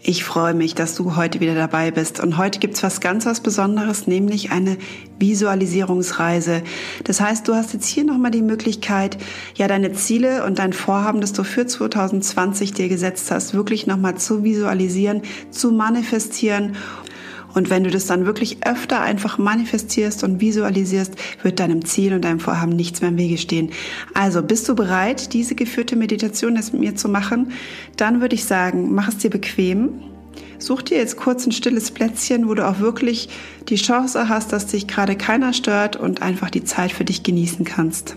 Ich freue mich, dass du heute wieder dabei bist. Und heute gibt's was ganz was Besonderes, nämlich eine Visualisierungsreise. Das heißt, du hast jetzt hier nochmal die Möglichkeit, ja, deine Ziele und dein Vorhaben, das du für 2020 dir gesetzt hast, wirklich nochmal zu visualisieren, zu manifestieren und wenn du das dann wirklich öfter einfach manifestierst und visualisierst, wird deinem Ziel und deinem Vorhaben nichts mehr im Wege stehen. Also bist du bereit, diese geführte Meditation jetzt mit mir zu machen? Dann würde ich sagen, mach es dir bequem. Such dir jetzt kurz ein stilles Plätzchen, wo du auch wirklich die Chance hast, dass dich gerade keiner stört und einfach die Zeit für dich genießen kannst.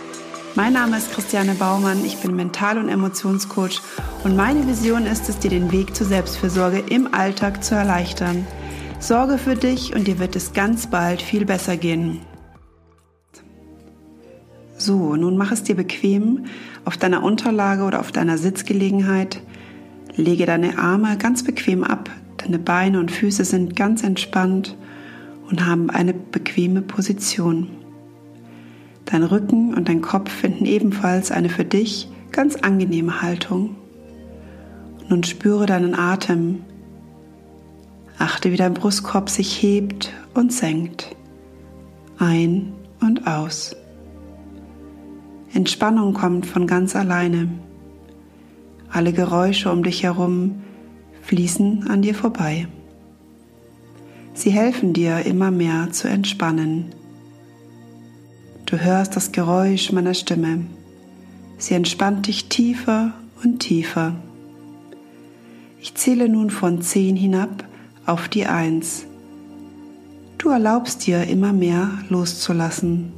Mein Name ist Christiane Baumann, ich bin Mental- und Emotionscoach und meine Vision ist es, dir den Weg zur Selbstfürsorge im Alltag zu erleichtern. Sorge für dich und dir wird es ganz bald viel besser gehen. So, nun mach es dir bequem auf deiner Unterlage oder auf deiner Sitzgelegenheit. Lege deine Arme ganz bequem ab, deine Beine und Füße sind ganz entspannt und haben eine bequeme Position. Dein Rücken und dein Kopf finden ebenfalls eine für dich ganz angenehme Haltung. Nun spüre deinen Atem. Achte, wie dein Brustkorb sich hebt und senkt. Ein und aus. Entspannung kommt von ganz alleine. Alle Geräusche um dich herum fließen an dir vorbei. Sie helfen dir immer mehr zu entspannen Du hörst das Geräusch meiner Stimme. Sie entspannt dich tiefer und tiefer. Ich zähle nun von 10 hinab auf die 1. Du erlaubst dir immer mehr loszulassen.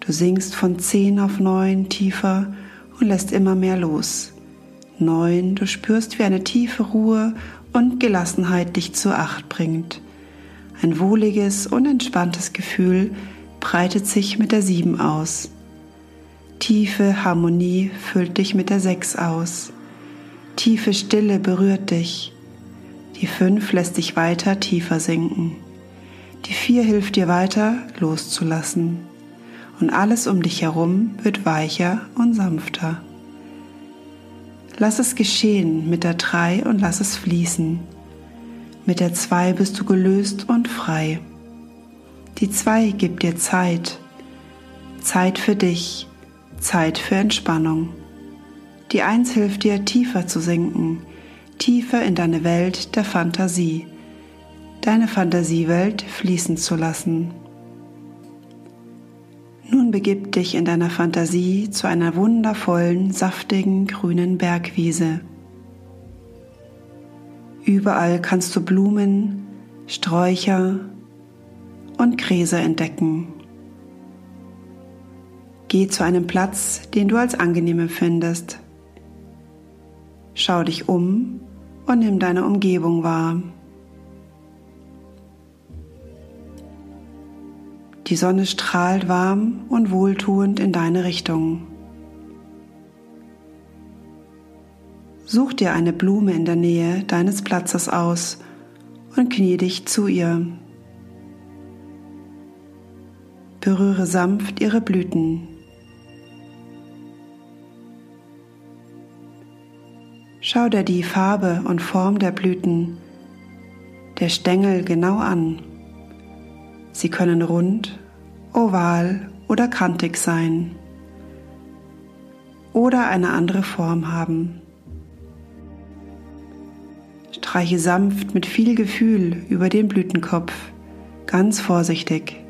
Du sinkst von 10 auf 9 tiefer und lässt immer mehr los. 9. Du spürst, wie eine tiefe Ruhe und Gelassenheit dich zur Acht bringt. Ein wohliges und entspanntes Gefühl, breitet sich mit der 7 aus. Tiefe Harmonie füllt dich mit der 6 aus. Tiefe Stille berührt dich. Die 5 lässt dich weiter tiefer sinken. Die 4 hilft dir weiter loszulassen. Und alles um dich herum wird weicher und sanfter. Lass es geschehen mit der 3 und lass es fließen. Mit der 2 bist du gelöst und frei. Die zwei gibt dir Zeit. Zeit für dich, Zeit für Entspannung. Die eins hilft dir tiefer zu sinken, tiefer in deine Welt der Fantasie, deine Fantasiewelt fließen zu lassen. Nun begib dich in deiner Fantasie zu einer wundervollen, saftigen, grünen Bergwiese. Überall kannst du Blumen, Sträucher, und Gräser entdecken. Geh zu einem Platz, den du als angenehm empfindest. Schau dich um und nimm deine Umgebung wahr. Die Sonne strahlt warm und wohltuend in deine Richtung. Such dir eine Blume in der Nähe deines Platzes aus und knie dich zu ihr. Berühre sanft ihre Blüten. Schau dir die Farbe und Form der Blüten, der Stängel genau an. Sie können rund, oval oder kantig sein oder eine andere Form haben. Streiche sanft mit viel Gefühl über den Blütenkopf, ganz vorsichtig.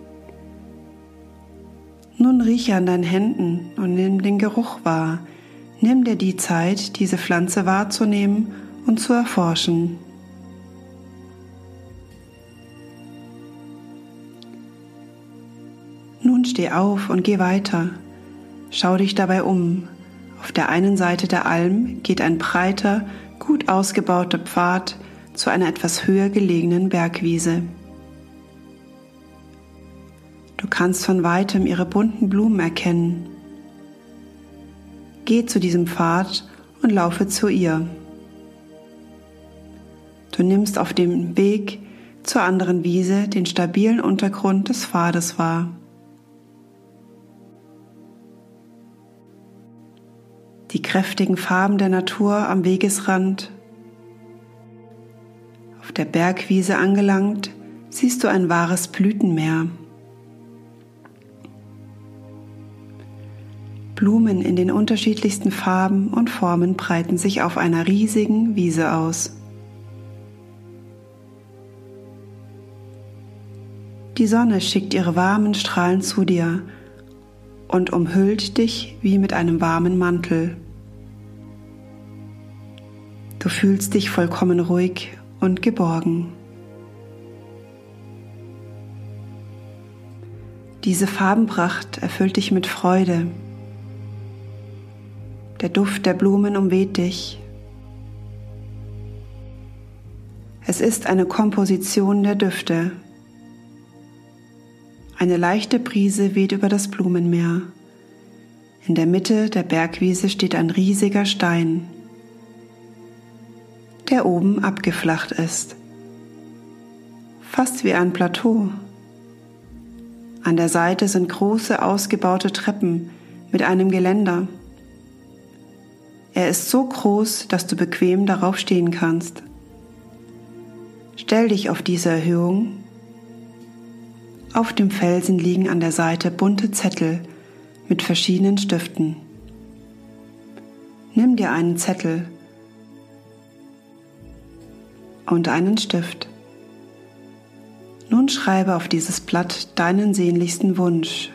Nun rieche an deinen Händen und nimm den Geruch wahr. Nimm dir die Zeit, diese Pflanze wahrzunehmen und zu erforschen. Nun steh auf und geh weiter. Schau dich dabei um. Auf der einen Seite der Alm geht ein breiter, gut ausgebauter Pfad zu einer etwas höher gelegenen Bergwiese. Du kannst von weitem ihre bunten Blumen erkennen. Geh zu diesem Pfad und laufe zu ihr. Du nimmst auf dem Weg zur anderen Wiese den stabilen Untergrund des Pfades wahr. Die kräftigen Farben der Natur am Wegesrand. Auf der Bergwiese angelangt, siehst du ein wahres Blütenmeer. Blumen in den unterschiedlichsten Farben und Formen breiten sich auf einer riesigen Wiese aus. Die Sonne schickt ihre warmen Strahlen zu dir und umhüllt dich wie mit einem warmen Mantel. Du fühlst dich vollkommen ruhig und geborgen. Diese Farbenpracht erfüllt dich mit Freude. Der Duft der Blumen umweht dich. Es ist eine Komposition der Düfte, eine leichte Brise weht über das Blumenmeer. In der Mitte der Bergwiese steht ein riesiger Stein, der oben abgeflacht ist. Fast wie ein Plateau. An der Seite sind große ausgebaute Treppen mit einem Geländer. Er ist so groß, dass du bequem darauf stehen kannst. Stell dich auf diese Erhöhung auf dem Felsen liegen an der Seite bunte Zettel mit verschiedenen Stiften. Nimm dir einen Zettel und einen Stift. Nun schreibe auf dieses Blatt deinen sehnlichsten Wunsch.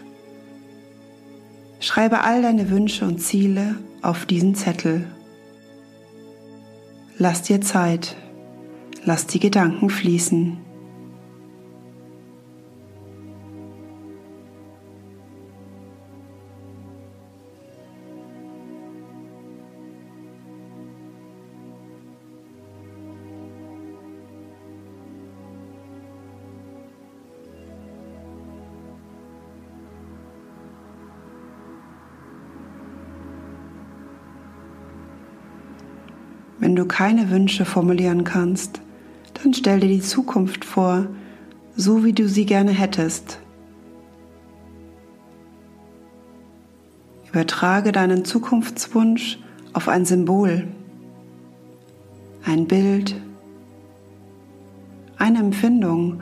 Schreibe all deine Wünsche und Ziele auf diesen Zettel. Lass dir Zeit, lass die Gedanken fließen. Wenn du keine Wünsche formulieren kannst, dann stell dir die Zukunft vor, so wie du sie gerne hättest. Übertrage deinen Zukunftswunsch auf ein Symbol, ein Bild, eine Empfindung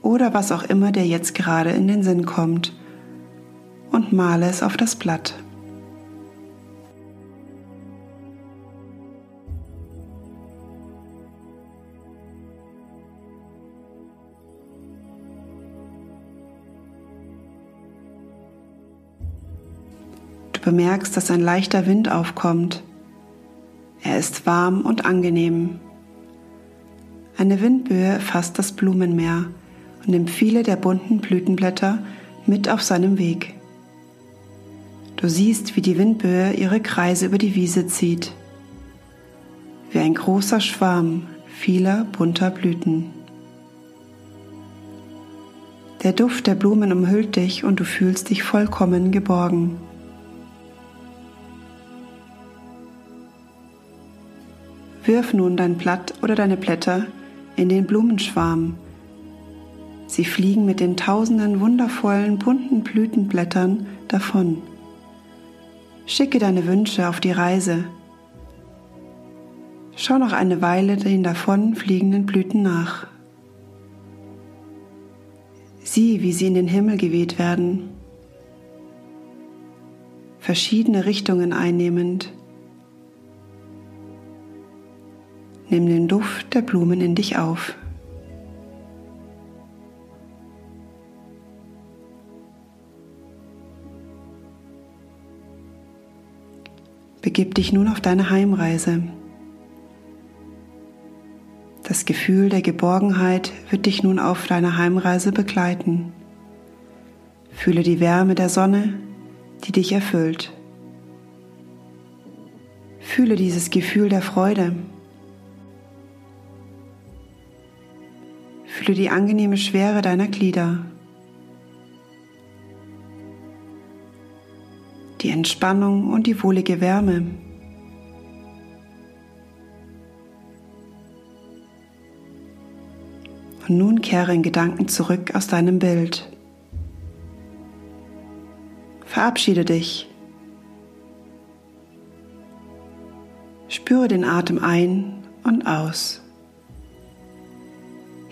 oder was auch immer dir jetzt gerade in den Sinn kommt und male es auf das Blatt. Bemerkst, dass ein leichter Wind aufkommt. Er ist warm und angenehm. Eine Windböe fasst das Blumenmeer und nimmt viele der bunten Blütenblätter mit auf seinem Weg. Du siehst, wie die Windböe ihre Kreise über die Wiese zieht, wie ein großer Schwarm vieler bunter Blüten. Der Duft der Blumen umhüllt dich und du fühlst dich vollkommen geborgen. Wirf nun dein Blatt oder deine Blätter in den Blumenschwarm. Sie fliegen mit den tausenden wundervollen bunten Blütenblättern davon. Schicke deine Wünsche auf die Reise. Schau noch eine Weile den davon fliegenden Blüten nach. Sieh, wie sie in den Himmel geweht werden, verschiedene Richtungen einnehmend. Nimm den Duft der Blumen in dich auf. Begib dich nun auf deine Heimreise. Das Gefühl der Geborgenheit wird dich nun auf deiner Heimreise begleiten. Fühle die Wärme der Sonne, die dich erfüllt. Fühle dieses Gefühl der Freude, Fühle die angenehme Schwere deiner Glieder. Die Entspannung und die wohlige Wärme. Und nun kehre in Gedanken zurück aus deinem Bild. Verabschiede dich. Spüre den Atem ein und aus.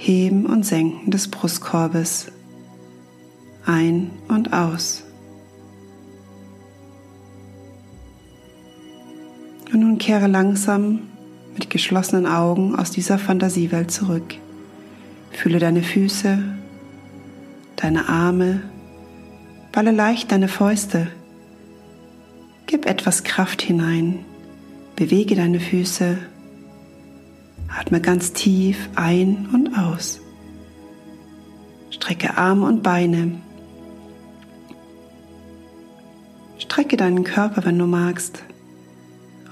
Heben und Senken des Brustkorbes. Ein und aus. Und nun kehre langsam mit geschlossenen Augen aus dieser Fantasiewelt zurück. Fühle deine Füße, deine Arme, balle leicht deine Fäuste. Gib etwas Kraft hinein, bewege deine Füße Atme ganz tief ein und aus. Strecke Arme und Beine. Strecke deinen Körper, wenn du magst.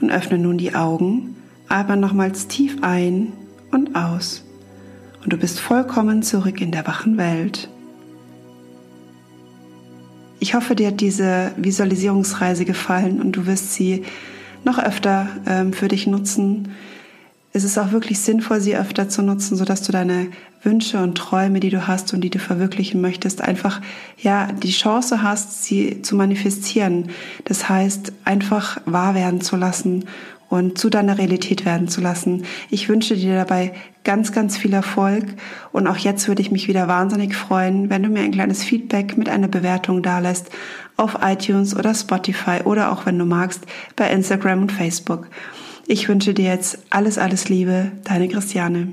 Und öffne nun die Augen. Atme nochmals tief ein und aus. Und du bist vollkommen zurück in der wachen Welt. Ich hoffe, dir hat diese Visualisierungsreise gefallen und du wirst sie noch öfter ähm, für dich nutzen ist es auch wirklich sinnvoll, sie öfter zu nutzen, sodass du deine Wünsche und Träume, die du hast und die du verwirklichen möchtest, einfach ja die Chance hast, sie zu manifestieren. Das heißt, einfach wahr werden zu lassen und zu deiner Realität werden zu lassen. Ich wünsche dir dabei ganz, ganz viel Erfolg und auch jetzt würde ich mich wieder wahnsinnig freuen, wenn du mir ein kleines Feedback mit einer Bewertung dalässt auf iTunes oder Spotify oder auch wenn du magst bei Instagram und Facebook. Ich wünsche dir jetzt alles, alles Liebe, deine Christiane.